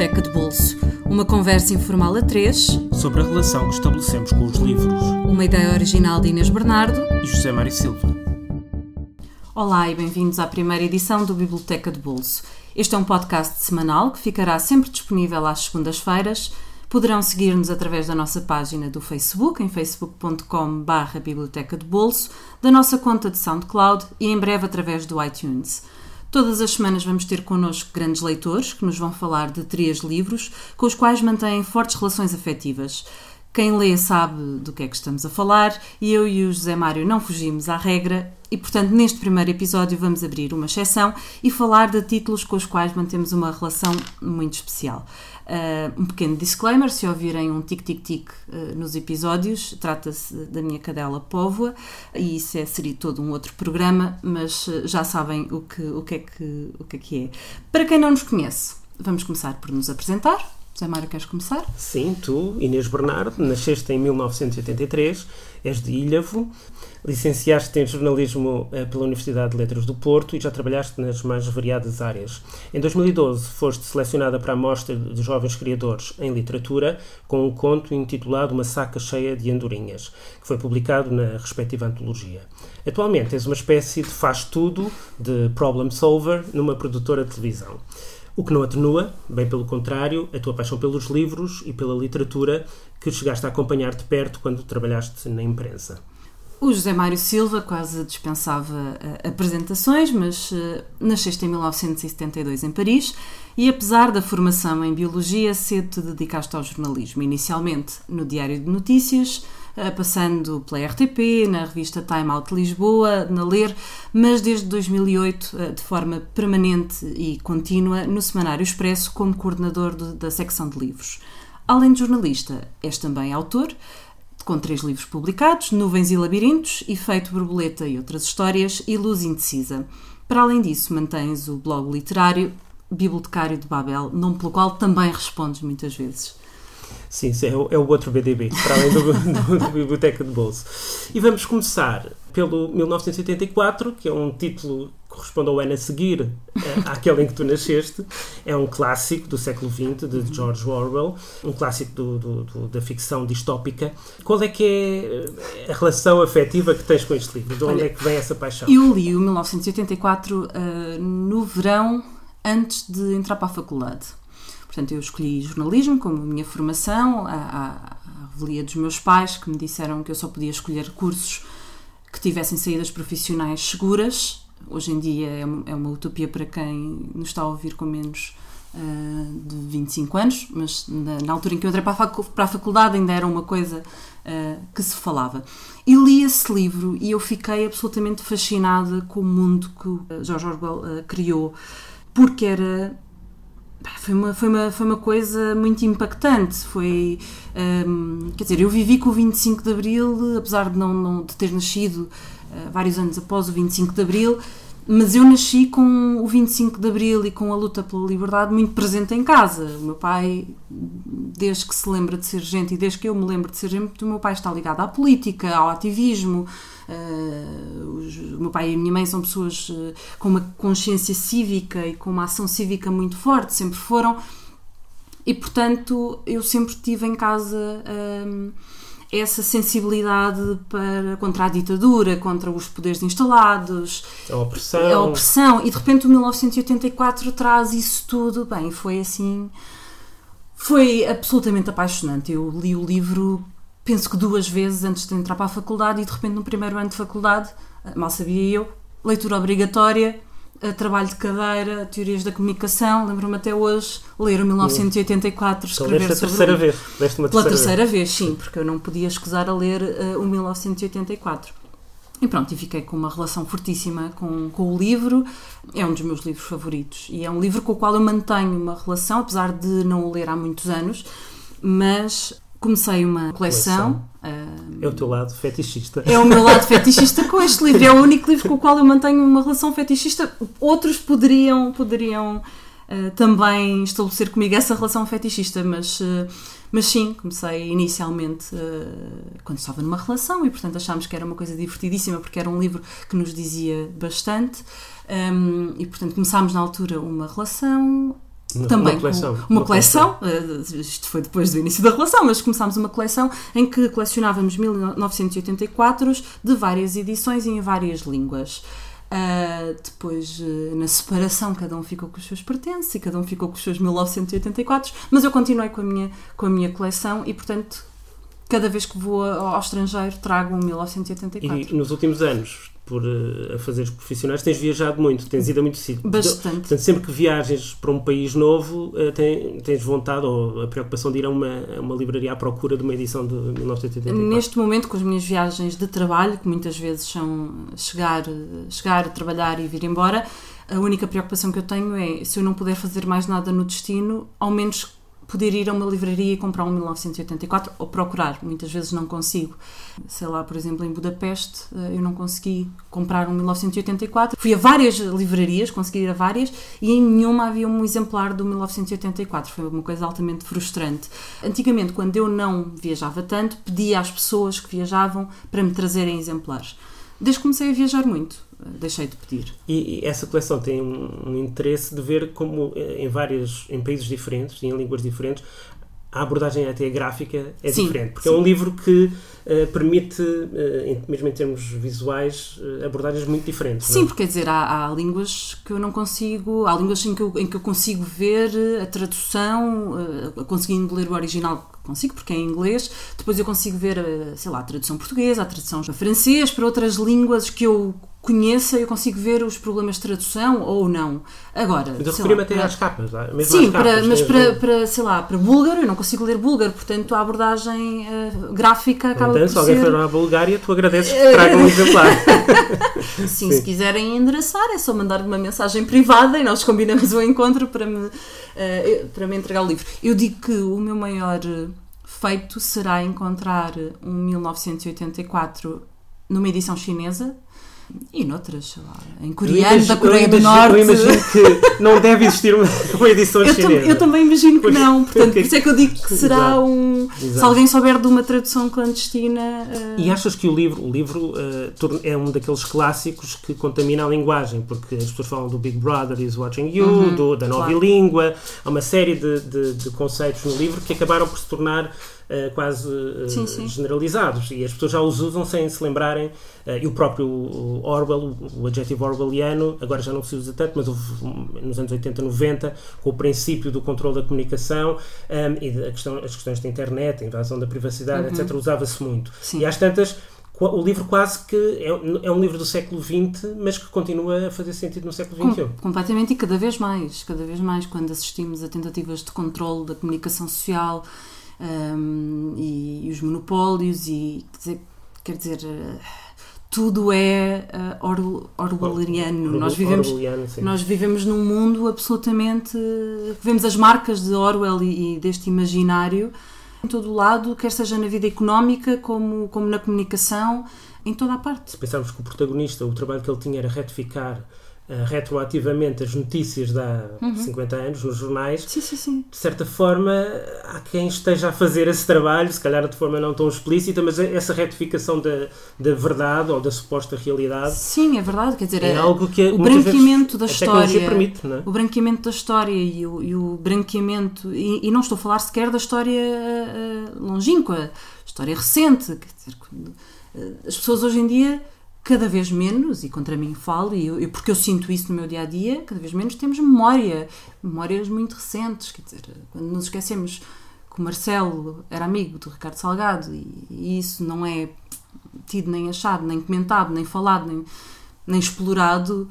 Biblioteca de Bolso. Uma conversa informal a três sobre a relação que estabelecemos com os livros. Uma ideia original de Inês Bernardo e José Mário Silva. Olá e bem-vindos à primeira edição do Biblioteca de Bolso. Este é um podcast semanal que ficará sempre disponível às segundas-feiras. Poderão seguir-nos através da nossa página do Facebook, em facebook.com.br Biblioteca de Bolso, da nossa conta de SoundCloud e em breve através do iTunes. Todas as semanas vamos ter connosco grandes leitores que nos vão falar de três livros com os quais mantêm fortes relações afetivas. Quem lê sabe do que é que estamos a falar e eu e o José Mário não fugimos à regra e, portanto, neste primeiro episódio vamos abrir uma exceção e falar de títulos com os quais mantemos uma relação muito especial. Uh, um pequeno disclaimer: se ouvirem um tic-tic-tic uh, nos episódios, trata-se da minha cadela Póvoa e isso é, seria todo um outro programa, mas uh, já sabem o que, o, que é que, o que é que é. Para quem não nos conhece, vamos começar por nos apresentar. José Mário, queres começar? Sim, tu, Inês Bernardo, nasceste em 1983, és de Ilhavo, licenciaste em jornalismo eh, pela Universidade de Letras do Porto e já trabalhaste nas mais variadas áreas. Em 2012 foste selecionada para a Mostra de Jovens Criadores em Literatura com um conto intitulado Uma Saca Cheia de Andorinhas, que foi publicado na respectiva antologia. Atualmente és uma espécie de faz-tudo, de problem solver, numa produtora de televisão. O que não atenua, bem pelo contrário, a tua paixão pelos livros e pela literatura que chegaste a acompanhar de perto quando trabalhaste na imprensa. O José Mário Silva quase dispensava uh, apresentações, mas uh, nasceste em 1972 em Paris e, apesar da formação em Biologia, cedo te dedicaste ao jornalismo, inicialmente no Diário de Notícias, uh, passando pela RTP, na revista Time Out Lisboa, na Ler, mas desde 2008, de forma permanente e contínua, no Semanário Expresso, como coordenador de, da secção de livros. Além de jornalista, és também autor, com três livros publicados: Nuvens e Labirintos, Efeito Borboleta e Outras Histórias e Luz Indecisa. Para além disso, mantens o blog literário Bibliotecário de Babel, nome pelo qual também respondes muitas vezes. Sim, é o, é o outro BDB, para além do, do, do Biblioteca de Bolso. E vamos começar pelo 1984, que é um título corresponde ao ano a seguir eh, àquele em que tu nasceste. É um clássico do século XX, de George Orwell, um clássico do, do, do, da ficção distópica. Qual é que é eh, a relação afetiva que tens com este livro? De onde Olha, é que vem essa paixão? Eu li o 1984 uh, no verão, antes de entrar para a faculdade. Portanto, eu escolhi jornalismo como minha formação, a, a, a revelia dos meus pais, que me disseram que eu só podia escolher cursos que tivessem saídas profissionais seguras hoje em dia é, é uma utopia para quem nos está a ouvir com menos uh, de 25 anos, mas na, na, altura em que eu entrei para a, facu para a faculdade ainda era uma coisa uh, que se falava. E li esse livro e eu fiquei absolutamente fascinada com o mundo que George Orwell uh, criou, porque era foi uma, foi, uma, foi uma coisa muito impactante. Foi, um, quer dizer, eu vivi com o 25 de Abril, apesar de não, não de ter nascido uh, vários anos após o 25 de Abril, mas eu nasci com o 25 de Abril e com a luta pela liberdade muito presente em casa. O meu pai, desde que se lembra de ser gente e desde que eu me lembro de ser gente, o meu pai está ligado à política, ao ativismo. Uh, os, o meu pai e a minha mãe são pessoas uh, com uma consciência cívica e com uma ação cívica muito forte, sempre foram. E portanto, eu sempre tive em casa. Uh, essa sensibilidade para, contra a ditadura, contra os poderes instalados, a opressão. a opressão. E de repente o 1984 traz isso tudo. Bem, foi assim. Foi absolutamente apaixonante. Eu li o livro, penso que duas vezes antes de entrar para a faculdade, e de repente no primeiro ano de faculdade, mal sabia eu, leitura obrigatória trabalho de cadeira, teorias da comunicação, lembro-me até hoje, ler o 1984, hum. escrever então, sobre terceira vez. Uma Pela terceira vez. vez, sim, porque eu não podia escusar a ler uh, o 1984. E pronto, e fiquei com uma relação fortíssima com, com o livro. É um dos meus livros favoritos e é um livro com o qual eu mantenho uma relação, apesar de não o ler há muitos anos, mas comecei uma coleção. coleção. é o teu lado fetichista. É o meu lado fetichista com este livro. É o único livro com o qual eu mantenho uma relação fetichista. Outros poderiam, poderiam uh, também estabelecer comigo essa relação fetichista, mas, uh, mas sim, comecei inicialmente uh, quando estava numa relação e, portanto, achámos que era uma coisa divertidíssima porque era um livro que nos dizia bastante. Um, e, portanto, começámos na altura uma relação Uma, também uma coleção. uma, uma coleção, coleção, isto foi depois do início da relação, mas começámos uma coleção em que colecionávamos 1984 de várias edições e em várias línguas. Uh, depois, uh, na separação, cada um ficou com os seus pertences e cada um ficou com os seus 1984, mas eu continuei com a minha, com a minha coleção e, portanto, cada vez que vou ao estrangeiro trago um 1984. E nos últimos anos, por uh, fazeres profissionais, tens viajado muito, tens ido a muito sítio. Bastante. Portanto, sempre que viajas para um país novo, uh, tens, tens vontade ou a preocupação de ir a uma, a uma livraria à procura de uma edição de 1984? Neste momento, com as minhas viagens de trabalho, que muitas vezes são chegar, chegar trabalhar e vir embora, a única preocupação que eu tenho é, se eu não puder fazer mais nada no destino, ao menos poder ir a uma livraria e comprar um 1984 ou procurar. Muitas vezes não consigo. Sei lá, por exemplo, em Budapeste eh, eu não consegui comprar um 1984. Fui a várias livrarias, consegui ir a várias e em nenhuma havia um exemplar do 1984. Foi uma coisa altamente frustrante. Antigamente, quando eu não viajava tanto, pedia às pessoas que viajavam para me trazerem exemplares. Desde que comecei a viajar muito, deixei de pedir. E, e essa coleção tem um, um, interesse de ver como eh, em vários, em países diferentes e em línguas diferentes, a abordagem até gráfica é sim, diferente, porque sim. é um livro que uh, permite, uh, mesmo em termos visuais, uh, abordagens muito diferentes. Sim, não? porque quer dizer, há, há, línguas que eu não consigo, há línguas em que eu, em que eu consigo ver a tradução, conseguindo ler o original, consigo, porque é em inglês, depois eu consigo ver, sei lá, a tradução portuguesa, a tradução para francês, para outras línguas que eu conheça, eu consigo ver os problemas de tradução ou não. Agora, mas eu referi-me até para... às capas, mesmo sim, às capas, para, mas para, para, sei lá, para búlgaro, eu não consigo ler búlgaro, portanto a abordagem uh, gráfica acaba então, por se alguém for à Bulgária, tu agradeces que tragam um exemplar. sim, sim, se quiserem endereçar, é só mandar-me uma mensagem privada e nós combinamos o encontro para me, uh, para me entregar o livro. Eu digo que o meu maior feito será encontrar um 1984 numa edição chinesa e noutras, sei lá, em coreano, da Coreia do Norte. Eu imagino que não deve existir uma, uma edição eu chinesa. eu também imagino que não, portanto, por isso é que eu digo que será Exato. um. Exato. Se alguém souber de uma tradução clandestina. Uh... E achas que o livro, o livro uh, é um daqueles clássicos que contamina a linguagem, porque as pessoas falam do Big Brother is watching you, uhum, do, da nova claro. língua, há uma série de, de, de conceitos no livro que acabaram por se tornar Uh, quase uh, sim, sim. generalizados e as pessoas já os usam sem se lembrarem uh, e o próprio Orwell, o, o adjetivo orwelliano agora já não se usa tanto, mas houve, nos anos 80, 90 com o princípio do controle da comunicação um, e a questão, as questões da internet, a invasão da privacidade, uhum. etc, usava-se muito sim. e às tantas o livro quase que é, é, um livro do século XX, mas que continua a fazer sentido no século XXI. Com, completamente e cada vez mais, cada vez mais, quando assistimos a tentativas de controle da comunicação social um, e, e, os monopólios e quer dizer, eh, tudo é uh, or, orwelliano. Or, nós vivemos, nós vivemos num mundo absolutamente. Vemos as marcas de Orwell e, e deste imaginário em todo o lado, quer seja na vida económica como, como na comunicação, em toda a parte. Se pensarmos que o protagonista, o trabalho que ele tinha era retificar uh, retroativamente as notícias de há uhum. 50 anos nos jornais, sim, sim, sim. de certa forma há quem esteja a fazer esse trabalho, se calhar de forma não tão explícita, mas essa retificação da, da verdade ou da suposta realidade. Sim, é verdade, quer dizer, é algo que o branqueamento da história, permite, é? o branqueamento da história e o, e o branqueamento, e, e, não estou a falar sequer da história uh, longínqua, história recente, quer dizer, quando, uh, as pessoas hoje em dia cada vez menos, e contra mim falo, e eu, porque eu sinto isso no meu dia a dia, cada vez menos temos memória, memórias muito recentes. Quer dizer, quando nos esquecemos que o Marcelo era amigo do Ricardo Salgado, e, e isso não é tido nem achado, nem comentado, nem falado, nem, nem explorado,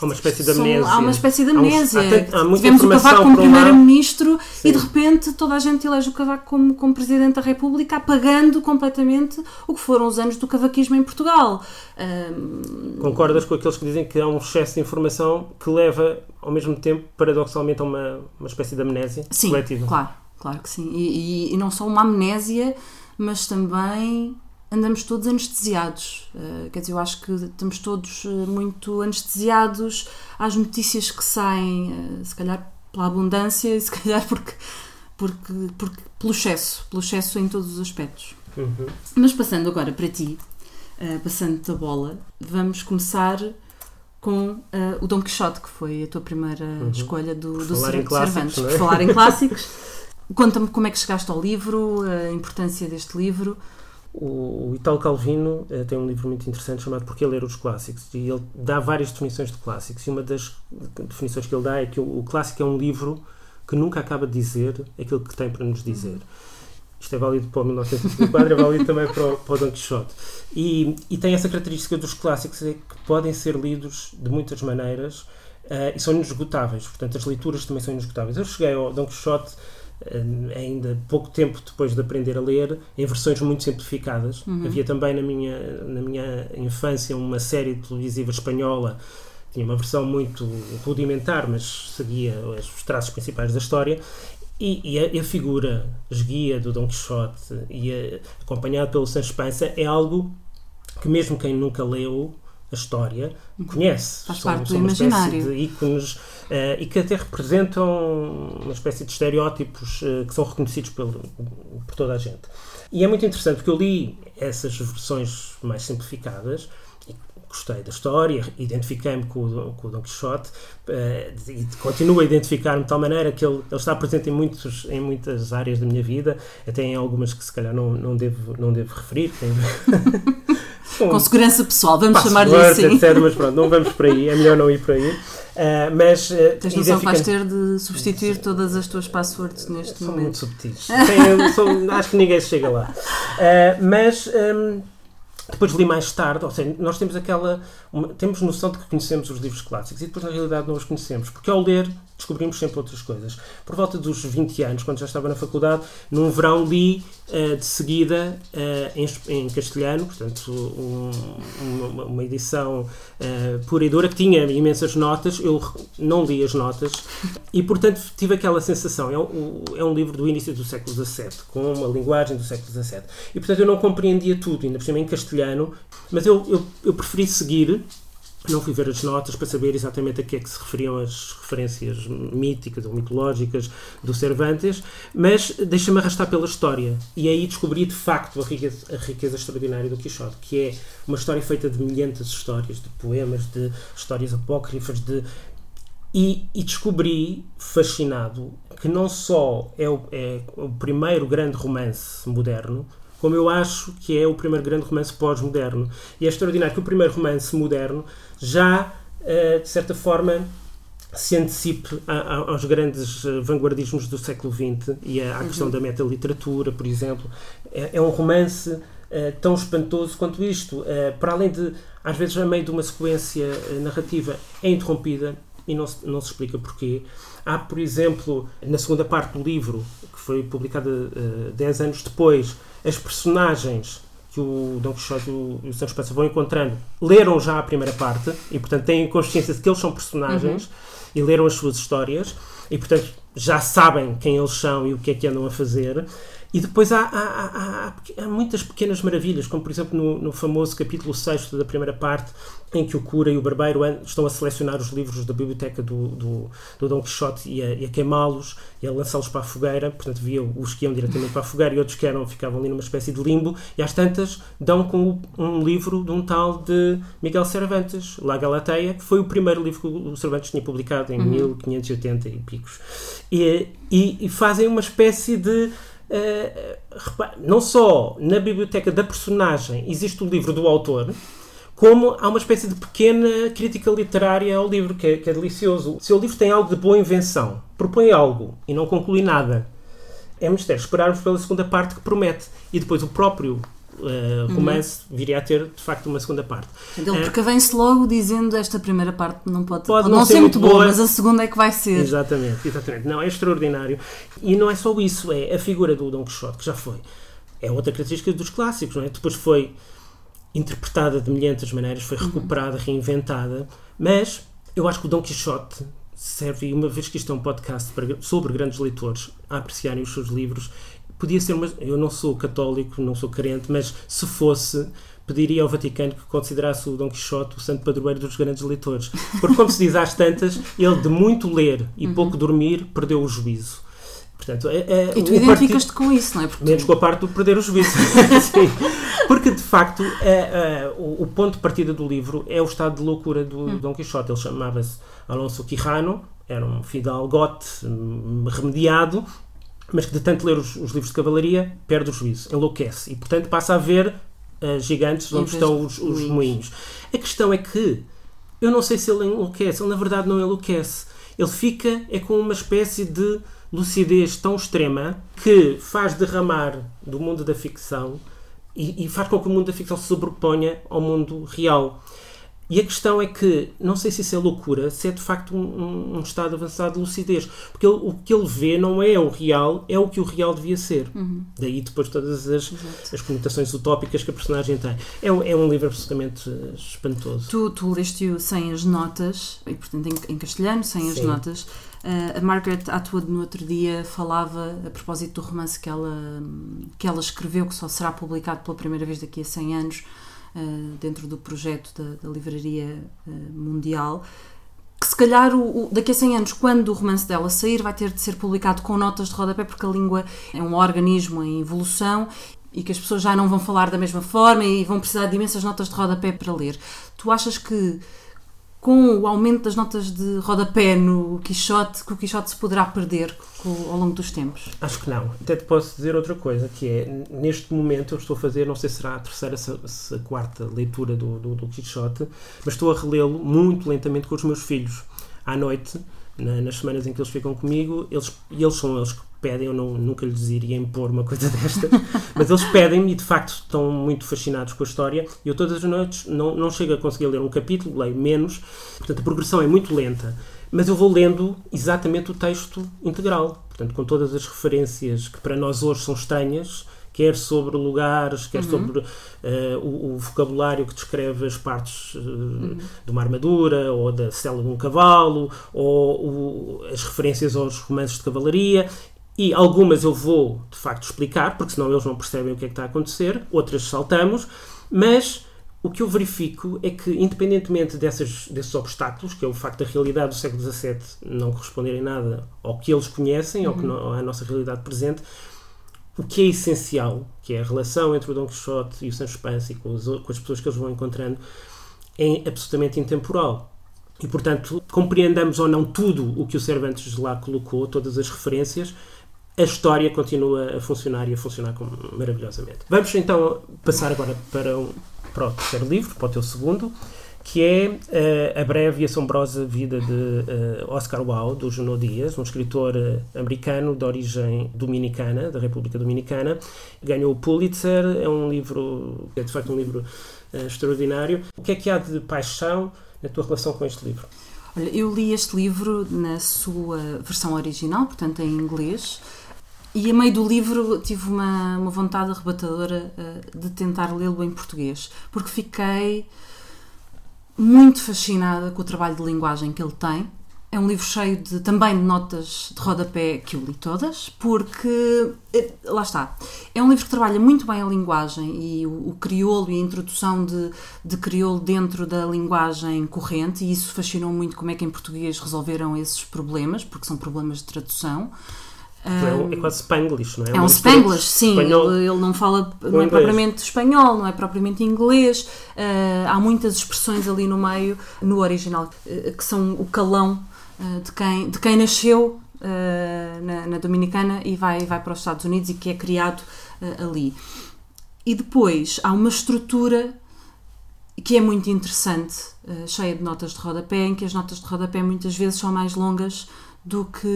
Há uma espécie de amnésia. Há uma espécie de amnésia. Há, há Tivemos o Cavaco como primeiro-ministro e de repente toda a gente elege o Cavaco como, como presidente da República, apagando completamente o que foram os anos do cavaquismo em Portugal. Um... Concordas com aqueles que dizem que há um excesso de informação que leva, ao mesmo tempo, paradoxalmente, a uma, uma espécie de amnésia sim, coletiva? Claro, claro que sim. E, e, e não só uma amnésia, mas também andamos todos anestesiados. Uh, quer dizer, eu acho que estamos todos uh, muito anestesiados às notícias que saem, uh, se calhar pela abundância e se calhar porque, porque, porque pelo excesso, pelo excesso em todos os aspectos. Uhum. Mas passando agora para ti, passando da bola, vamos começar com uh, o Dom Quixote, que foi a tua primeira uhum. escolha do, do Cervantes. É? Por falar em clássicos. Conta-me como é que chegaste ao livro, a importância deste livro. O, Italo Calvino uh, tem um livro muito interessante chamado Porque Ler os Clássicos e ele dá várias definições de clássicos e uma das definições que ele dá é que o, clássico é um livro que nunca acaba de dizer aquilo que tem para nos dizer. Isto é válido para o 1934, é válido também para o, para o Don Quixote. E, e, tem essa característica dos clássicos, é que podem ser lidos de muitas maneiras uh, e são inesgotáveis. Portanto, as leituras também são inesgotáveis. Eu cheguei ao Don Quixote ainda pouco tempo depois de aprender a ler, em versões muito simplificadas. Uhum. Havia também na minha, na minha infância uma série televisiva espanhola tinha uma versão muito rudimentar, mas seguia os traços principais da história, e, e a, a, figura esguia do Dom Quixote, e a, acompanhado pelo Sancho Panza, é algo que mesmo quem nunca leu a história conhece. Faz são, parte são do uma imaginário. espécie de ícones uh, e que até representam uma espécie de estereótipos uh, que são reconhecidos por, por toda a gente. E é muito interessante porque eu li essas versões mais simplificadas gostei da história, identifiquei-me com, com, o Don Quixote uh, e continuo a identificar-me de tal maneira que ele, ele, está presente em, muitos, em muitas áreas da minha vida, até em algumas que se calhar não, não, devo, não devo referir. Tem... com, com segurança pessoal, vamos chamar-lhe assim. Etc, mas pronto, não vamos por aí, é melhor não ir por aí. Uh, mas, uh, Tens noção que vais ter de substituir Sim. todas as tuas passwords neste são momento? São muito subtis. Tem, são, acho que ninguém chega lá. Uh, mas... Um, depois li mais tarde, ou seja, nós temos aquela. Uma, temos noção de que conhecemos os livros clássicos e depois na realidade não os conhecemos, porque ao ler descobrimos sempre outras coisas. Por volta dos 20 anos, quando já estava na faculdade, num verão li uh, de seguida uh, em, em, castelhano, portanto, um, uma, uma, edição uh, pura e dura que tinha imensas notas. Eu não li as notas e, portanto, tive aquela sensação. É um, é um livro do início do século XVII, com uma linguagem do século XVII. E, portanto, eu não compreendia tudo, ainda por cima em castelhano, mas eu, eu, eu preferi seguir não fui ver as notas para saber exatamente a que é que se referiam as referências míticas ou mitológicas do Cervantes, mas deixa-me arrastar pela história. E aí descobri de facto a riqueza, a riqueza extraordinária do Quixote, que é uma história feita de milhentas histórias, de poemas, de histórias apócrifas, de. E, e descobri, fascinado, que não só é o, é o primeiro grande romance moderno, como eu acho que é o primeiro grande romance pós-moderno. E é extraordinário que o primeiro romance moderno já, eh, de certa forma, se antecipe aos grandes eh, vanguardismos do século XX e à questão uhum. da metaliteratura, por exemplo. É, é um romance uh, tão espantoso quanto isto. Uh, para além de, às vezes, a meio de uma sequência uh, narrativa, é interrompida e não se, não se explica porquê. Há, por exemplo, na segunda parte do livro, que foi publicada uh, 10 anos depois, as personagens que o Dom Quixote e o Sancho Panza vão encontrando leram já a primeira parte e, portanto, têm consciência de que eles são personagens uhum. e leram as suas histórias e, portanto, já sabem quem eles são e o que é que andam a fazer. E depois há, há, há, há, muitas pequenas maravilhas, como por exemplo no, no famoso capítulo 6 da primeira parte, em que o cura e o barbeiro estão a selecionar os livros da biblioteca do, do, do Dom Quixote e a, a queimá-los e a lançá-los para a fogueira. Portanto, havia os que iam diretamente para a fogueira e outros que eram, ficavam ali numa espécie de limbo. E às tantas dão com um livro de um tal de Miguel Cervantes, La Galateia, que foi o primeiro livro que o Cervantes tinha publicado em uhum. 1580 e picos. E, e, e fazem uma espécie de não só na biblioteca da personagem existe o livro do autor, como há uma espécie de pequena crítica literária ao livro, que é, que é delicioso. Se o livro tem algo de boa invenção, propõe algo e não conclui nada, é mistério esperarmos pela segunda parte que promete. E depois o próprio uh, romance uhum. viria a ter de facto uma segunda parte. Ele uh, precavém-se logo dizendo esta primeira parte não pode, pode, pode não, ser, ser muito boa, boa, mas a segunda é que vai ser. Exatamente, exatamente. Não, é extraordinário. E não é só isso, é a figura do Dom Quixote, que já foi. É outra característica dos clássicos, não é? Depois foi interpretada de milhentas maneiras, foi uhum. recuperada, uhum. reinventada, mas eu acho que o Dom Quixote serve, uma vez que isto é um podcast para, sobre grandes leitores a apreciarem os seus livros, podia ser uma. Eu não sou católico, não sou crente, mas se fosse, pediria ao Vaticano que considerasse o Dom Quixote o santo padroeiro dos grandes leitores. Porque, como se diz às tantas, ele de muito ler e uhum. pouco dormir perdeu o juízo. Portanto, é, é, e tu identificas-te com isso, não é? Porque menos com a parte do perder o juízo. Porque, de facto, é, é, o, o, ponto de partida do livro é o estado de loucura do hum. Dom Quixote. Ele chamava-se Alonso Quijano, era um fidalgote hum, remediado, mas que de tanto ler os, os, livros de cavalaria perde o juízo, enlouquece. E, portanto, passa a ver uh, gigantes onde estão os, os moinhos. A questão é que eu não sei se ele enlouquece. Ele, na verdade, não enlouquece. Ele fica é com uma espécie de lucidez tão extrema que faz derramar do mundo da ficção e, e, faz com que o mundo da ficção se sobreponha ao mundo real. E a questão é que, não sei se isso é loucura, se é de facto um, um estado avançado de lucidez. Porque ele, o que ele vê não é o real, é o que o real devia ser. Uhum. Daí depois todas as, as conotações utópicas que a personagem tem. É, é um livro absolutamente espantoso. Tu, tu leste-o sem as notas, e portanto em, em castelhano, sem Sim. as notas. Uh, a Margaret Atwood no outro dia falava a propósito do romance que ela, que ela escreveu, que só será publicado pela primeira vez daqui a 100 anos, dentro do projeto da, da Livraria uh, Mundial, que se calhar o, o, daqui a 100 anos, quando o romance dela sair, vai ter de ser publicado com notas de rodapé, porque a língua é um organismo em evolução e que as pessoas já não vão falar da mesma forma e vão precisar de imensas notas de rodapé para ler. Tu achas que com o aumento das notas de rodapé no Quixote, que o Quixote se poderá perder ao longo dos tempos? Acho que não. Até te posso dizer outra coisa, que é, neste momento eu estou a fazer, não sei se será a terceira, se a quarta leitura do, do, do Quixote, mas estou a relê-lo muito lentamente com os meus filhos. À noite, na, nas semanas em que eles ficam comigo, eles, eles são eles que pedem, eu não, nunca lhes iria impor uma coisa desta, mas eles pedem-me e de facto estão muito fascinados com a história. E eu todas as noites não, não chego a conseguir ler um capítulo, leio menos, portanto a progressão é muito lenta. Mas eu vou lendo exatamente o texto integral, portanto, com todas as referências que para nós hoje são estranhas, quer sobre lugares, quer uhum. sobre uh, o, o, vocabulário que descreve as partes uh, uhum. de uma armadura ou da cela de um cavalo, ou o, as referências aos romances de cavalaria. E algumas eu vou de facto explicar, porque senão eles não percebem o que é que está a acontecer, outras saltamos, mas o que eu verifico é que, independentemente dessas, desses obstáculos, que é o facto da realidade do século XVII não corresponder em nada ao que eles conhecem, uhum. ao que no, à nossa realidade presente, o que é essencial, que é a relação entre o Dom Quixote e o Sancho Panza e com, os, com as pessoas que eles vão encontrando, é absolutamente intemporal. E, portanto, compreendamos ou não tudo o que o Cervantes lá colocou, todas as referências, a história continua a funcionar e a funcionar maravilhosamente. Vamos então passar agora para, para o terceiro livro, para o teu segundo, que é uh, A Breve e Assombrosa Vida de uh, Oscar Wilde, do Junot Dias, um escritor uh, americano de origem dominicana, da República Dominicana. Ganhou o Pulitzer, é um livro, é de facto um livro extraordinário. O que é que há de paixão na tua relação com este livro? Olha, eu li este livro na sua versão original, portanto em inglês, e a meio do livro tive uma, uma vontade arrebatadora de tentar lê-lo em português, porque fiquei muito fascinada com o trabalho de linguagem que ele tem. É um livro cheio de, também de notas de rodapé que eu li todas, porque eh, lá está. É um livro que trabalha muito bem a linguagem e o, o crioulo e a introdução de, de crioulo dentro da linguagem corrente, e isso fascinou muito como é que em português resolveram esses problemas, porque são problemas de tradução. É, é quase Spanglish, não é? É um Spanglish, sim. Ele, ele, não fala, não é propriamente espanhol, não é propriamente inglês. Uh, há muitas expressões ali no meio, no original, uh, que são o calão uh, de, quem, de quem nasceu na, na, Dominicana e vai, vai para os Estados Unidos e que é criado ali. E depois há uma estrutura que é muito interessante, cheia de notas de rodapé, em que as notas de rodapé muitas vezes são mais longas do que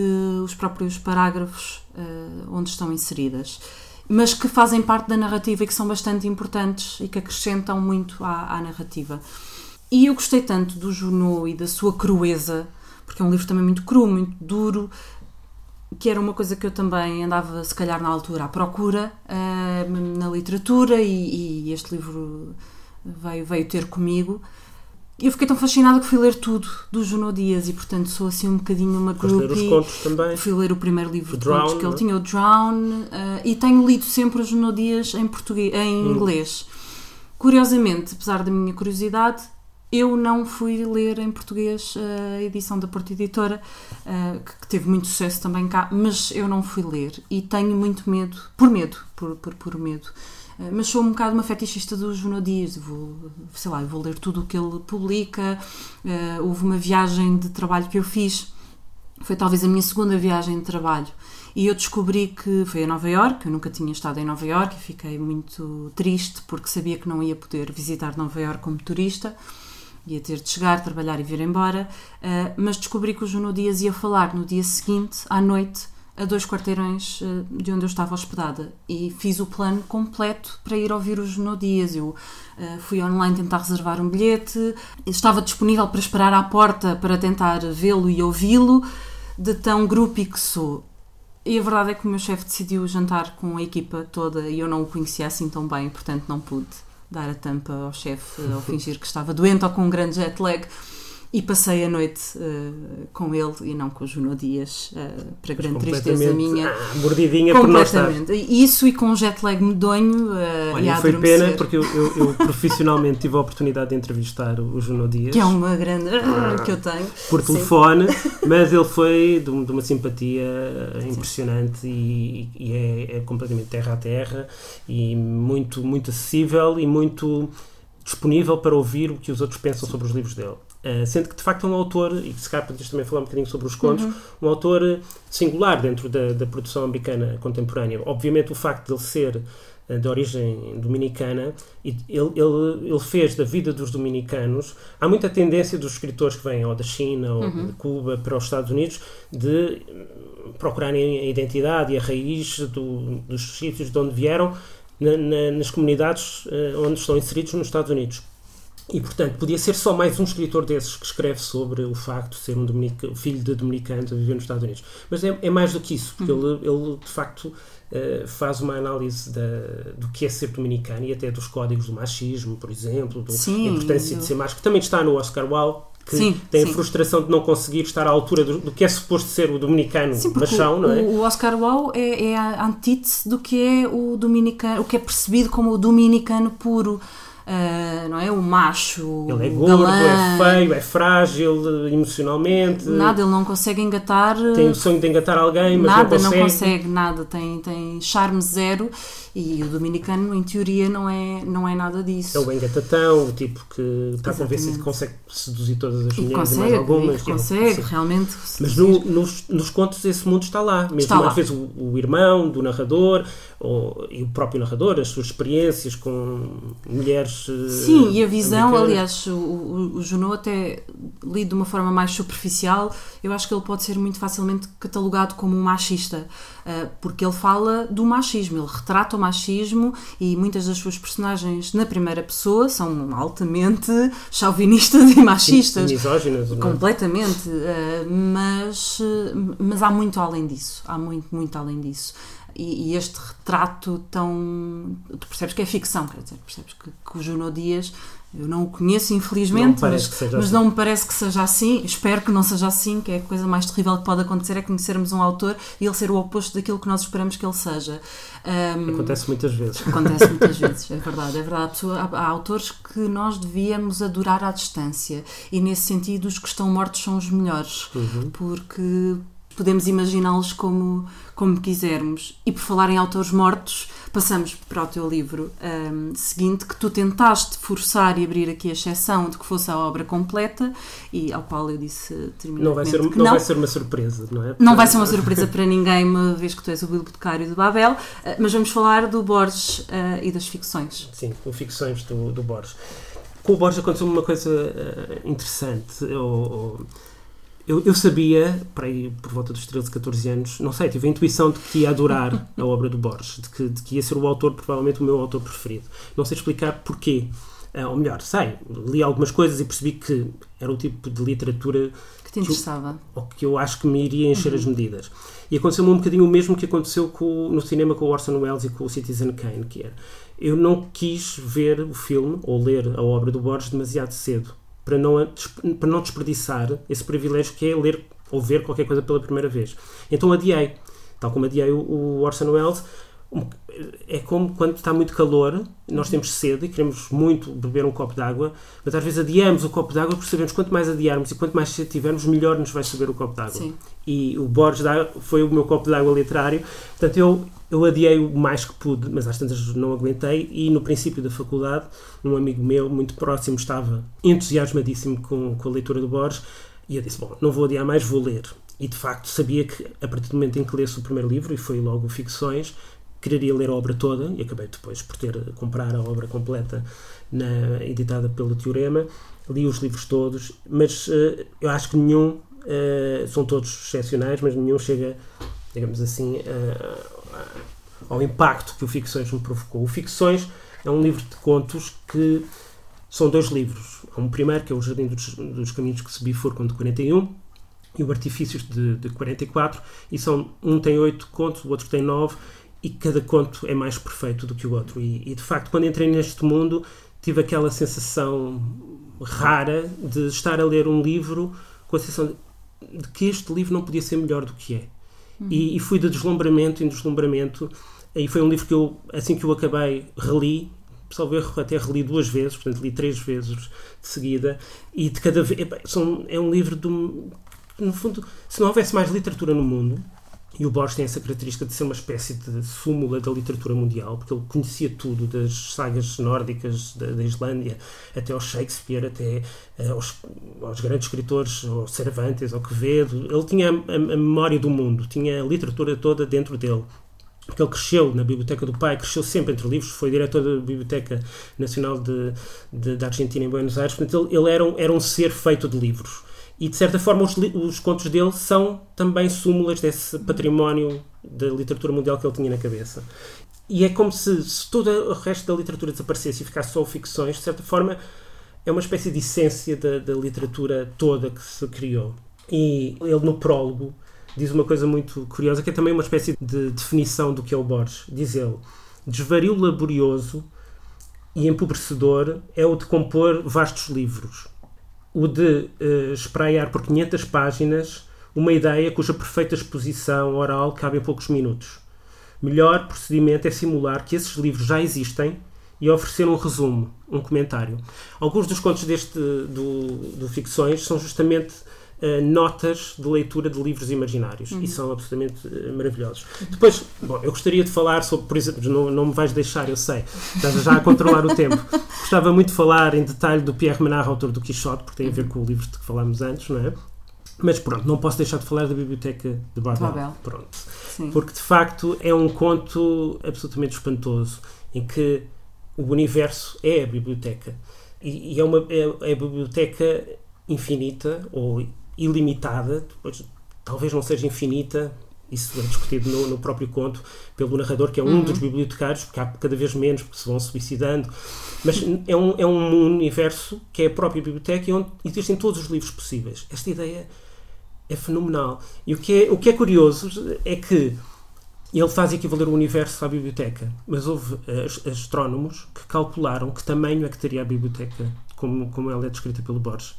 os próprios parágrafos uh, onde estão inseridas, mas que fazem parte da narrativa e que são bastante importantes e que acrescentam muito à, à narrativa. E eu gostei tanto do Junot e da sua crueza, porque é um livro também muito cru, muito duro, que era uma coisa que eu também andava, se calhar, na altura à procura uh, na literatura, e, e, este livro veio, veio ter comigo eu fiquei tão fascinada que fui ler tudo do Juno Dias e, portanto, sou assim um bocadinho uma groupie. ler os contos também. Fui ler o primeiro livro o de Drown, contos que ele é? tinha, o Drown, uh, e tenho lido sempre o Juno Dias em, português, em hum. inglês. Curiosamente, apesar da minha curiosidade, Eu não fui ler em português a edição da Porta Editora, uh, que teve muito sucesso também cá, mas eu não fui ler e tenho muito medo, por medo, por, por, por medo. Uh, mas sou um bocado uma fetichista do Juno Dias, vou, sei lá, vou ler tudo o que ele publica. Uh, houve uma viagem de trabalho que eu fiz, foi talvez a minha segunda viagem de trabalho, e eu descobri que foi a Nova York, eu nunca tinha estado em Nova York e fiquei muito triste porque sabia que não ia poder visitar Nova York como turista. Ia ter de chegar, trabalhar e vir embora, uh, mas descobri que o Juno Dias ia falar no dia seguinte, à noite, a dois quarteirões uh, de onde eu estava hospedada e fiz o plano completo para ir ouvir o Juno Dias. Eu uh, fui online tentar reservar um bilhete, estava disponível para esperar à porta para tentar vê-lo e ouvi-lo, de tão grupo que sou. E a verdade é que o meu chefe decidiu jantar com a equipa toda e eu não o conhecia assim tão bem, portanto não pude dar a tampa ao chefe ou fingir que estava doente ou com um grande jet lag e passei a noite uh, com ele e não com o Juno Dias, uh, para grande tristeza minha. Ah, mordidinha por não estar. Isso e com um jet lag medonho uh, Olha, e a foi pena porque eu, eu, eu profissionalmente tive a oportunidade de entrevistar o Juno Dias. Que é uma grande... que eu tenho. Por telefone, mas ele foi de, de uma simpatia impressionante e, e é, é completamente terra a terra e muito, muito acessível e muito disponível para ouvir o que os outros pensam sobre os livros dele. Uh, sendo que de facto é um autor, e se calhar podemos também falar um bocadinho sobre os contos, uhum. um autor singular dentro da, da, produção americana contemporânea. Obviamente o facto de ele ser uh, de origem dominicana, ele, ele, ele, fez da vida dos dominicanos, há muita tendência dos escritores que vêm ou da China ou uhum. de Cuba para os Estados Unidos de procurarem a identidade e a raiz do, dos sítios de onde vieram na, na, nas comunidades onde estão inseridos nos Estados Unidos e, portanto, podia ser só mais um escritor desses que escreve sobre o facto de ser um dominica, filho de dominicanos a viver nos Estados Unidos. Mas é, é mais do que isso, porque uhum. ele, ele, de facto, uh, faz uma análise da, do que é ser dominicano e até dos códigos do machismo, por exemplo, do, sim, da importância eu... de ser macho, que também está no Oscar Wilde, que sim, tem sim. a frustração de não conseguir estar à altura do, do que é suposto ser o dominicano sim, machão, não é? O, Oscar Wilde é, é a antítese do que é o dominicano, o que é percebido como o dominicano puro. Uh, não é? O macho. Ele é gordo, galã, é feio, é frágil emocionalmente. Nada, ele não consegue engatar. Tem o sonho de engatar alguém, mas nada, não consegue. não consegue, nada. Tem, tem charme zero e o dominicano, em teoria, não é, não é nada disso. É o engatatão, o tipo que está convencido que consegue seduzir todas as mulheres consegue, e mais algumas. consegue, realmente. Mas no, nos, nos contos esse mundo está lá. Mesmo está às vezes o, o, irmão do narrador ou, e o próprio narrador, as suas experiências com mulheres. Eh, Sim, e a visão, aliás, o, o, o Junot até lido de uma forma mais superficial, eu acho que ele pode ser muito facilmente catalogado como um machista, uh, porque ele fala do machismo, ele retrata o machismo e muitas das suas personagens na primeira pessoa são altamente chauvinistas e machistas. Misóginas, não é? Completamente. Uh, mas, mas há muito além disso. Há muito, muito além disso. E, e, este retrato tão. Tu percebes que é ficção, quer dizer, percebes que, que o Juno Dias eu não o conheço, infelizmente, mas, mas assim. não me parece que seja assim. Espero que não seja assim, que é a coisa mais terrível que pode acontecer é conhecermos um autor e ele ser o oposto daquilo que nós esperamos que ele seja. Um, acontece muitas vezes. Acontece muitas vezes, é verdade. É verdade. Há, há, autores que nós devíamos adorar à distância e, nesse sentido, os que estão mortos são os melhores, uhum. porque podemos imaginá-los como, como quisermos. E por falar em autores mortos, passamos para o teu livro um, seguinte, que tu tentaste forçar e abrir aqui a exceção de que fosse a obra completa, e ao qual eu disse terminantemente não vai ser, que não, não vai ser uma surpresa, não é? Não vai ser uma surpresa para ninguém, uma vez que tu és o bibliotecário de Babel, uh, mas vamos falar do Borges uh, e das ficções. Sim, o ficções do, do Borges. Com o Borges aconteceu uma coisa uh, interessante. Eu, eu, eu, sabia, para aí por volta dos 13, 14 anos, não sei, tive a intuição de que ia adorar a obra do Borges, de que, de que ia ser o autor, provavelmente o meu autor preferido. Não sei explicar porquê. Uh, ou melhor, sei, li algumas coisas e percebi que era o tipo de literatura que te interessava. Que, ou que eu acho que me iria encher uhum. as medidas. E aconteceu-me um bocadinho o mesmo que aconteceu com, no cinema com o Orson Welles e com o Citizen Kane, que era. Eu não quis ver o filme ou ler a obra do Borges demasiado cedo para não, para não desperdiçar esse privilégio que é ler ou ver qualquer coisa pela primeira vez. Então adiei, tal como adiei o, o Orson Welles, é como quando está muito calor, nós temos sede e queremos muito beber um copo d'água, mas às vezes adiamos o copo d'água porque sabemos que quanto mais adiarmos e quanto mais sede tivermos, melhor nos vai subir o copo d'água. E o Borges foi o meu copo d'água literário, portanto eu, eu adiei o mais que pude, mas às tantas não aguentei. E no princípio da faculdade, um amigo meu muito próximo estava entusiasmadíssimo com, com a leitura do Borges e eu disse: Bom, não vou adiar mais, vou ler. E de facto sabia que a partir do momento em que lesse o primeiro livro, e foi logo Ficções, quereria ler a obra toda e acabei depois por ter comprar a obra completa na, editada pelo Teorema. Li os livros todos, mas uh, eu acho que nenhum, uh, são todos excepcionais, mas nenhum chega, digamos assim, uh, ao impacto que o Ficções me provocou. O Ficções é um livro de contos que são dois livros. Um primeiro, que é O Jardim dos, dos Caminhos que se bifurcam, de 41, e o Artifícios, de, de 44, e são, um tem oito contos, o outro tem nove, e cada conto é mais perfeito do que o outro. E, e, de facto, quando entrei neste mundo, tive aquela sensação rara de estar a ler um livro com a sensação de, de que este livro não podia ser melhor do que é. Uhum. E, e, fui de deslumbramento em deslumbramento. E foi um livro que eu, assim que eu acabei, reli. Salvo erro, até reli duas vezes, portanto, li três vezes de seguida. E de cada vez. É um livro de. No fundo, se não houvesse mais literatura no mundo, e o Borges tem essa característica de ser uma espécie de súmula da literatura mundial, porque ele conhecia tudo, das sagas nórdicas da, da Islândia até ao Shakespeare, até uh, aos, aos, grandes escritores, ao Cervantes, ao Quevedo. Ele tinha a, a, memória do mundo, tinha a literatura toda dentro dele. Porque ele cresceu na biblioteca do pai, cresceu sempre entre livros, foi diretor da Biblioteca Nacional de, de, da Argentina em Buenos Aires. Portanto, ele, ele era, um, era um ser feito de livros e de certa forma os, os contos dele são também súmulas desse património da literatura mundial que ele tinha na cabeça. E é como se, se todo o resto da literatura desaparecesse e ficasse só ficções, de certa forma é uma espécie de essência da, da literatura toda que se criou. E ele no prólogo diz uma coisa muito curiosa, que é também uma espécie de definição do que é o Borges. Diz ele: desvario laborioso e empobrecedor é o de compor vastos livros o de uh, espraiar por 500 páginas uma ideia cuja perfeita exposição oral cabe em poucos minutos. Melhor procedimento é simular que esses livros já existem e oferecer um resumo, um comentário. Alguns dos contos deste do, do Ficções são justamente uh, notas de leitura de livros imaginários uhum. e são absolutamente uh, maravilhosos. Depois, bom, eu gostaria de falar sobre, por exemplo, não, não me vais deixar, eu sei, estás já a controlar o tempo. Gostava muito de falar em detalhe do Pierre Menard, autor do Quixote, porque tem a ver com o livro de que falámos antes, não é? Mas pronto, não posso deixar de falar da Biblioteca de Babel. Babel. Pronto. Sim. Porque de facto é um conto absolutamente espantoso em que o universo é a biblioteca. E, e é, uma, é, é a biblioteca infinita ou ilimitada, depois, talvez não seja infinita, isso é discutido no, no, próprio conto pelo narrador, que é um uhum. dos bibliotecários, porque há cada vez menos, porque se vão suicidando. Mas é um, é um universo que é a própria biblioteca e onde existem todos os livros possíveis. Esta ideia é fenomenal. E o que é, o que é curioso é que ele faz equivaler o universo à biblioteca, mas houve astrónomos que calcularam que tamanho é que teria a biblioteca, como, como ela é descrita pelo Borges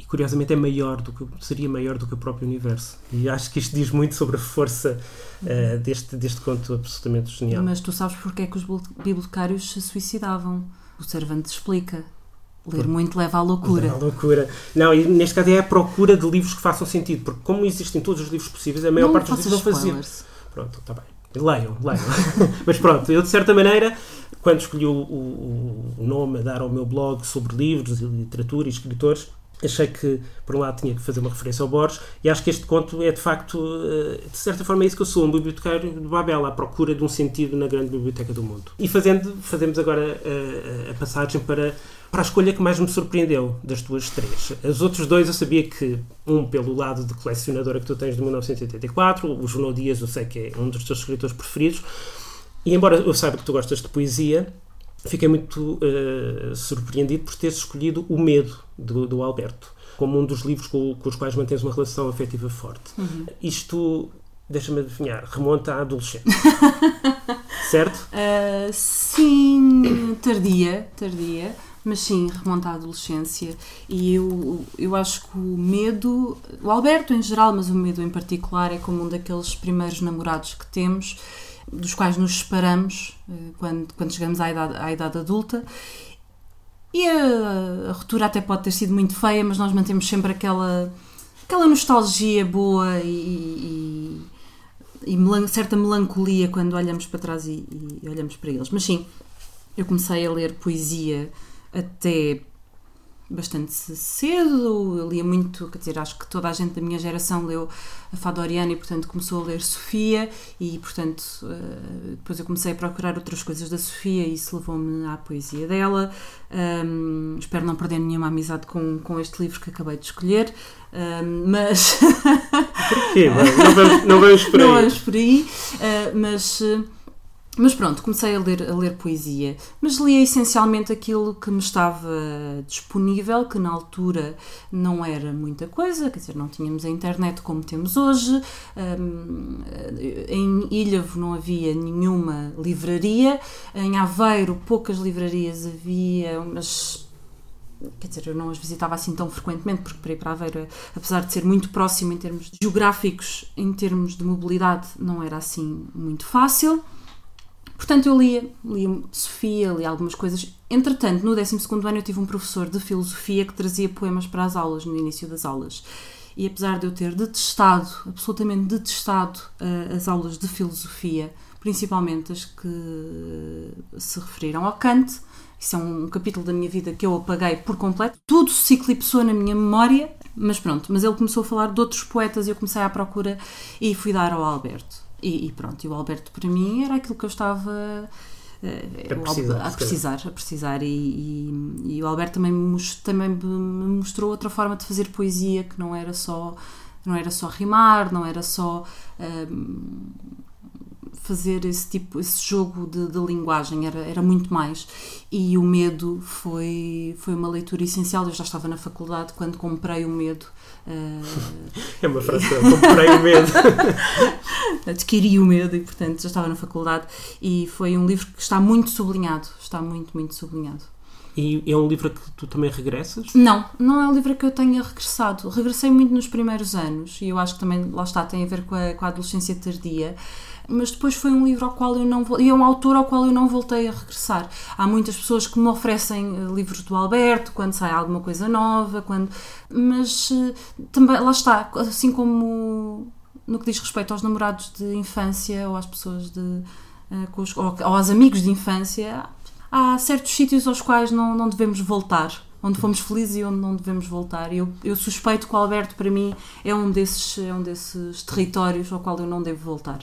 e curiosamente é maior do que seria maior do que o próprio universo. E acho que isto diz muito sobre a força uh, deste deste conto absolutamente genial. Mas tu sabes porque é que os bibliotecários se suicidavam? O Cervantes explica. Ler muito leva à loucura. leva à loucura. Não e neste caso é a procura de livros que façam sentido porque como existem todos os livros possíveis a maior não parte dos livros não faziam pronto está bem. Leiam leiam. Mas pronto eu de certa maneira quando escolhi o, o, o nome a dar ao meu blog sobre livros e literatura e escritores achei que, por um lado, tinha que fazer uma referência ao Borges e acho que este conto é, de facto, eh, de certa forma, é isso que eu sou, um bibliotecário de Babel, à procura de um sentido na grande biblioteca do mundo. E fazendo, fazemos agora a, eh, a passagem para, para a escolha que mais me surpreendeu das tuas três. Os outros dois eu sabia que, um pelo lado de colecionadora que tu tens de 1984, o João Dias eu sei que é um dos teus escritores preferidos, e embora eu saiba que tu gostas de poesia, fiquei muito uh, surpreendido por teres escolhido O Medo, do, do Alberto, como um dos livros com, com, os quais mantens uma relação afetiva forte. Uhum. Isto, deixa-me adivinhar, remonta à adolescência. certo? Uh, sim, tardia, tardia. Mas sim, remonta à adolescência. E eu, eu acho que o medo, o Alberto em geral, mas o medo em particular, é como um daqueles primeiros namorados que temos dos quais nos separamos uh, quando, quando chegamos à idade, à idade adulta. E a, a ruptura até pode ter sido muito feia, mas nós mantemos sempre aquela, aquela nostalgia boa e, e, e melan certa melancolia quando olhamos para trás e, e olhamos para eles. Mas sim, eu comecei a ler poesia até bastante cedo, eu lia muito, quer dizer, acho que toda a gente da minha geração leu a Fadoriana e, portanto, começou a ler Sofia e, portanto, uh, depois eu comecei a procurar outras coisas da Sofia e isso levou-me à poesia dela. Um, espero não perder nenhuma amizade com, com este livro que acabei de escolher, um, mas... Porquê? Não vamos, não vamos por aí. Não vamos por aí, uh, mas... Mas pronto, comecei a ler, a ler poesia, mas lia essencialmente aquilo que me estava disponível, que na altura não era muita coisa, quer dizer, não tínhamos a internet como temos hoje, um, em Ilhavo não havia nenhuma livraria, em Aveiro poucas livrarias havia, mas quer dizer, eu não as visitava assim tão frequentemente, porque para ir para Aveiro, apesar de ser muito próximo em termos geográficos, em termos de mobilidade, não era assim muito fácil. Portanto, eu lia, lia Sofia, lia algumas coisas. Entretanto, no 12 ano eu tive um professor de filosofia que trazia poemas para as aulas, no início das aulas. E apesar de eu ter detestado, absolutamente detestado, uh, as aulas de filosofia, principalmente as que se referiram ao Kant, isso é um capítulo da minha vida que eu apaguei por completo. Tudo se eclipsou na minha memória, mas pronto. Mas ele começou a falar de outros poetas e eu comecei à procura e fui dar ao Alberto. E, e, pronto, e o Alberto para mim era aquilo que eu estava uh, a precisar, a precisar, a precisar. E, e, e, o Alberto também me, também me mostrou outra forma de fazer poesia que não era só não era só rimar, não era só uh, fazer esse tipo, esse jogo de, de, linguagem, era, era muito mais. E o medo foi, foi uma leitura essencial. Eu já estava na faculdade quando comprei o medo. Uh... É uma frase, comprei o medo. Adquiri o medo e, portanto, já estava na faculdade. E foi um livro que está muito sublinhado. Está muito, muito sublinhado. E é um livro que tu também regressas? Não, não é um livro que eu tenha regressado. Regressei muito nos primeiros anos e eu acho que também, lá está, tem a ver com a, com a adolescência tardia mas depois foi um livro ao qual eu não e é um autor ao qual eu não voltei a regressar. Há muitas pessoas que me oferecem eh, livros do Alberto quando sai alguma coisa nova, quando mas eh, também lá está, assim como no que diz respeito aos namorados de infância ou às pessoas de eh, os, ou, ou aos amigos de infância, há certos sítios aos quais não, não devemos voltar onde fomos felizes e onde não devemos voltar. Eu, eu suspeito que o Alberto, para mim, é um desses, é um desses territórios ao qual eu não devo voltar.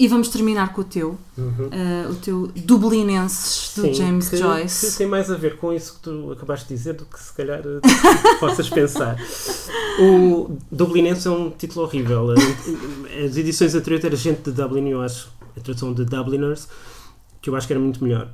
E vamos terminar com o teu, uhum. uh, o teu Dublinenses do Sim, James que, Joyce. Que tem mais a ver com isso que tu acabaste de dizer do que se calhar eh, possas pensar. O Dublinense é um título horrível. Eh, as edições anteriores era gente de Dublin, eu acho, a tradução de Dubliners, que eu acho que era muito melhor.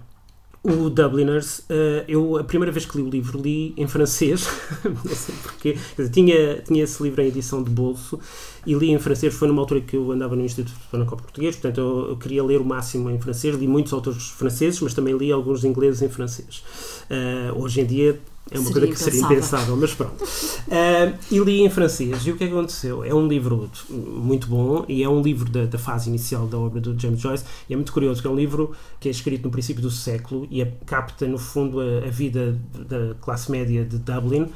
O Dubliners, uh, eu a primeira vez que li o livro li em francês, não sei porquê, tinha, tinha esse livro em edição de bolso e li em francês, foi numa altura que eu andava no Instituto Franco Português, portanto eu, eu, queria ler o máximo em francês, li muitos autores franceses, mas também li alguns ingleses em francês. Uh, hoje em dia é uma seria coisa que seria impensável, mas pronto. Uh, e li em francês. E o que é que aconteceu? É um livro muito bom e é um livro da, da, fase inicial da obra do James Joyce. E é muito curioso, que é um livro que é escrito no princípio do século e é, capta, no fundo, a, a vida da classe média de Dublin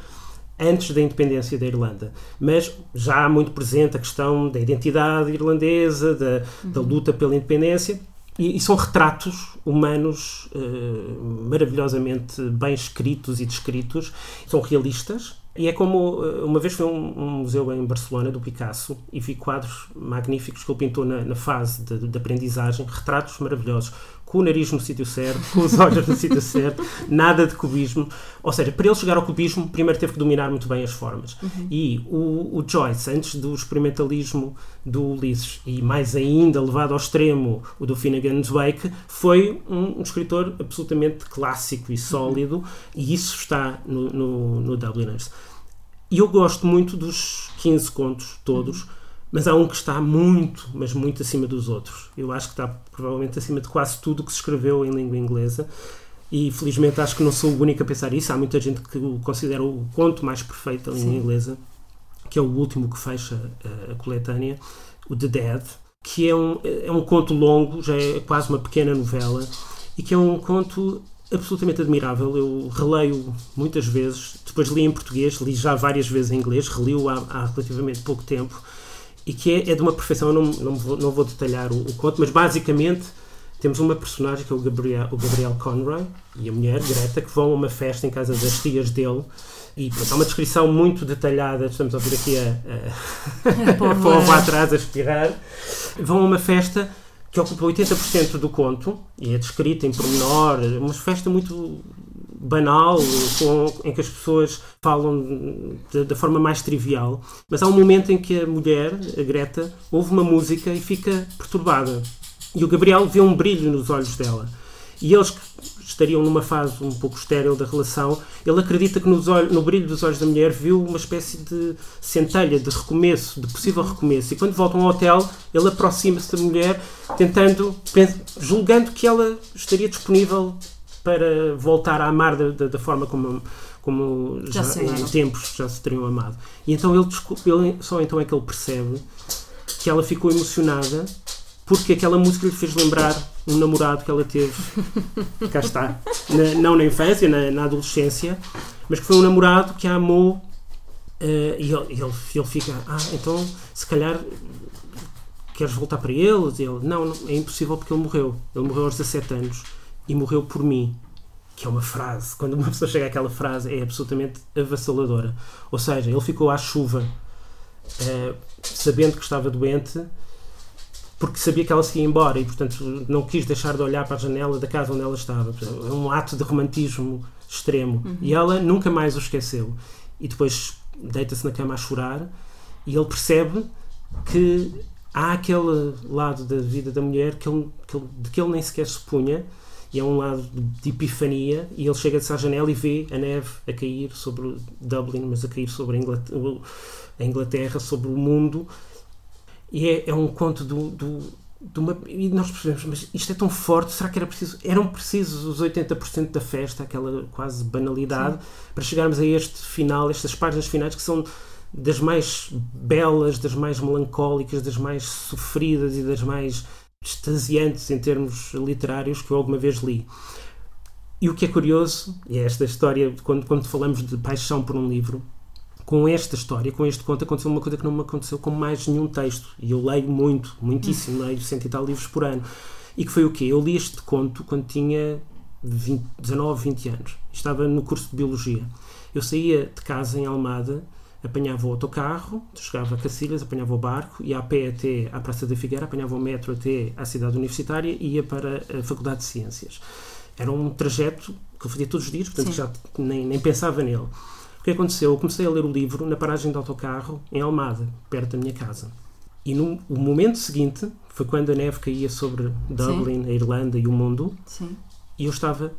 antes da independência da Irlanda, mas já muito presente a questão da identidade irlandesa, da, uhum. da luta pela independência, e, e são retratos humanos uh, maravilhosamente bem escritos e descritos, são realistas. E é como, eh, uma vez fui a um, um, museu em Barcelona, do Picasso, e vi quadros magníficos que ele pintou na, na fase de, de aprendizagem, retratos maravilhosos com o nariz no sítio certo, com os olhos no sítio certo, nada de cubismo. Ou seja, para ele chegar ao cubismo, primeiro teve que dominar muito bem as formas. Uhum. E o, o, Joyce, antes do experimentalismo do Ulisses, e mais ainda levado ao extremo o do Finnegan's Wake, foi um, um escritor absolutamente clássico e sólido, uhum. e isso está no, no, no Dubliners. E eu gosto muito dos 15 contos todos. Mas há um que está muito, mas muito acima dos outros. Eu acho que está provavelmente acima de quase tudo que se escreveu em língua inglesa. E felizmente acho que não sou o único a pensar isso. Há muita gente que o considera o conto mais perfeito da língua inglesa, que é o último que fecha a, a coletânea, o The Dead. que é um, é um conto longo, já é quase uma pequena novela, e que é um conto absolutamente admirável. Eu releio muitas vezes, depois li em português, li já várias vezes em inglês, reli-o há, há, relativamente pouco tempo, e que é, é de uma perfeição. Eu não, não, vou, não vou detalhar o, o, conto, mas basicamente temos uma personagem que é o Gabriel, o Gabriel Conroy e a mulher, Greta, que vão a uma festa em casa das tias dele. E pronto, há uma descrição muito detalhada. Estamos a ouvir aqui a, a, a povo atrás a espirrar. Vão a uma festa que ocupa 80% do conto e é descrita em pormenor, uma festa muito banal, com, em que as pessoas falam da forma mais trivial, mas há um momento em que a mulher, a Greta, ouve uma música e fica perturbada. E o Gabriel vê um brilho nos olhos dela. E eles estariam numa fase um pouco estéril da relação, ele acredita que olhos, no brilho dos olhos da mulher viu uma espécie de centelha, de recomeço, de possível recomeço. E quando voltam ao hotel, ele aproxima-se da mulher, tentando, julgando que ela estaria disponível para voltar a amar da, da, da forma como, como já, já em tempos já se teriam amado. E então ele, ele, só então é que ele percebe que ela ficou emocionada porque aquela música lhe fez lembrar um namorado que ela teve, cá está, na, não na infância, na, na, adolescência, mas que foi um namorado que a amou uh, e ele, ele, ele fica, ah, então se calhar queres voltar para ele? E ele, não, não, é impossível porque ele morreu. Ele morreu aos 17 anos e morreu por mim. Que é uma frase, quando uma pessoa chega àquela frase, é absolutamente avassaladora. Ou seja, ele ficou à chuva, uh, sabendo que estava doente, porque sabia que ela se ia embora e, portanto, não quis deixar de olhar para a janela da casa onde ela estava. É um ato de romantismo extremo. Uhum. E ela nunca mais o esqueceu. E depois deita-se na cama a chorar e ele percebe que há aquele lado da vida da mulher que ele, que ele, de que ele nem sequer se punha e é um lado de epifania e ele chega-se à janela e vê a neve a cair sobre Dublin, mas a cair sobre a Inglaterra, a Inglaterra sobre o mundo e é, é um conto do, do, de uma. E nós percebemos, mas isto é tão forte, será que era preciso. Eram precisos os 80% da festa, aquela quase banalidade, Sim. para chegarmos a este final, estas páginas finais que são das mais belas, das mais melancólicas, das mais sofridas e das mais extasiantes em termos literários que eu alguma vez li. E o que é curioso, e é esta história, quando, quando falamos de paixão por um livro, com esta história, com este conto, aconteceu uma coisa que não me aconteceu com mais nenhum texto. E eu leio muito, muitíssimo, leio cento e tal livros por ano. E que foi o quê? Eu li este conto quando tinha 20, 19, 20 anos. Estava no curso de Biologia. Eu saía de casa em Almada, apanhava o autocarro, chegava a Cacilhas, apanhava o barco, ia a pé até à Praça da Figueira, apanhava o metro até à cidade universitária e ia para a Faculdade de Ciências. Era um trajeto que eu fazia todos os dias, portanto Sim. já nem, nem pensava nele que aconteceu? Eu comecei a ler o livro na paragem de autocarro em Almada, perto da minha casa. E no o momento seguinte foi quando a neve caía sobre Dublin, Sim. a Irlanda e o mundo. Sim. E eu estava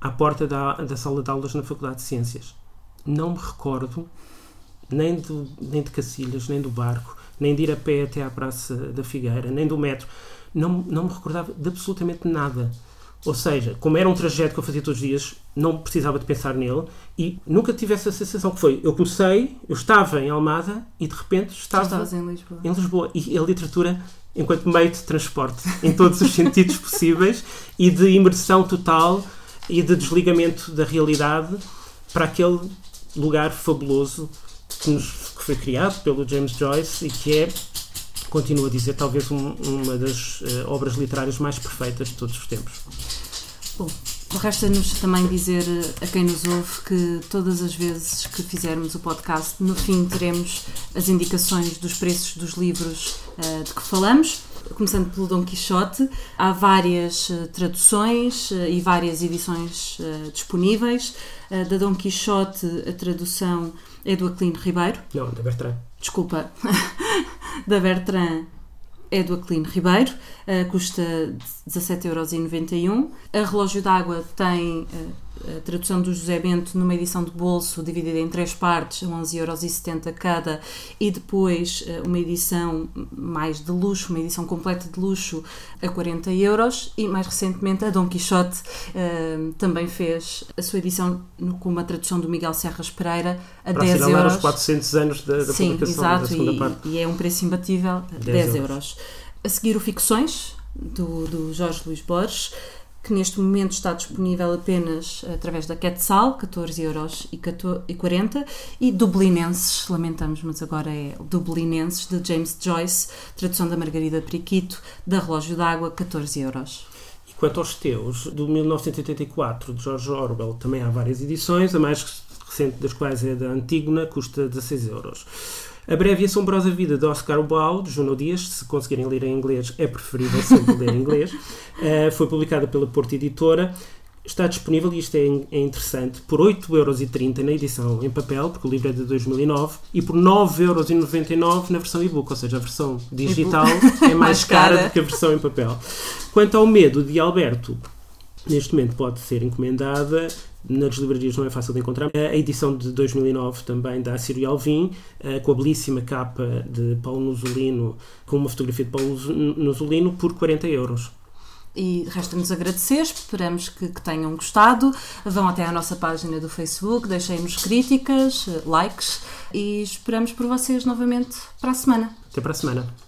à porta da, da sala de aulas na Faculdade de Ciências. Não me recordo nem, do, nem de Cacilhas, nem do barco, nem de ir a pé até à Praça da Figueira, nem do metro. Não, não me recordava de absolutamente nada. Ou seja, como era um trajeto que eu fazia todos os dias, não precisava de pensar nele e nunca tive essa sensação que foi, eu comecei, eu estava em Almada e de repente estava em Lisboa. em Lisboa. E a literatura enquanto meio de transporte, em todos os sentidos possíveis e de imersão total e de desligamento da realidade para aquele lugar fabuloso que, nos, que foi criado pelo James Joyce e que é continuo a dizer, talvez um, uma das uh, obras literárias mais perfeitas de todos os tempos. Bom, resta-nos também dizer eh, a quem nos ouve que todas as vezes que fizermos o podcast, no fim teremos as indicações dos preços dos livros uh, de que falamos. Começando pelo Dom Quixote, há várias uh, traduções uh, e várias edições disponíveis. da Dom Quixote, a tradução é do Aquilino Ribeiro. Não, da Bertrand. Desculpa, da Bertrand é do Aquilino Ribeiro, uh, custa 17,91€. A Relógio d'Água tem uh, a tradução do José Bento numa edição de bolso dividida em três partes, 11,70€ cada, e depois uh, uma edição mais de luxo, uma edição completa de luxo a 40 euros e mais recentemente a Dom Quixote uh, também fez a sua edição no, com uma tradução do Miguel Serras Pereira a Para 10 euros. os 400 anos da, da Sim, publicação exato, da segunda e, parte. e é um preço imbatível, 10, 10 euros. A seguir, o Ficções, do, do Jorge Luís Borges, que neste momento está disponível apenas através da Quetzal, 14,40€, e Dublinenses, lamentamos, mas agora é Dublinenses, de James Joyce, tradução da Margarida Periquito, da Relógio d'Água, 14 euros. E quanto aos teus, do 1984, de George Orwell, também há várias edições, a mais recente das quais é da Antígona, custa 16 euros. A Breve e Assombrosa Vida de Oscar Wilde, de Juno Dias, se conseguirem ler em inglês, é preferível sempre ler em inglês, uh, foi publicada pela Porto Editora. Está disponível, e isto é, é interessante, por 8,30€ na edição em papel, porque o livro é de 2009, e por 9,99€ na versão e-book, ou seja, a versão digital é mais, cara do que a versão em papel. Quanto ao Medo de Alberto, neste momento pode ser encomendada nas livrarias não é fácil de encontrar. A edição de 2009 também da Assírio Alvim, eh, com a belíssima capa de Paulo Nusolino, com uma fotografia de Paulo Nusolino, por 40 euros. E resta-nos agradecer, esperamos que, que, tenham gostado. Vão até à nossa página do Facebook, deixem-nos críticas, likes e esperamos por vocês novamente para a semana. Até para a semana.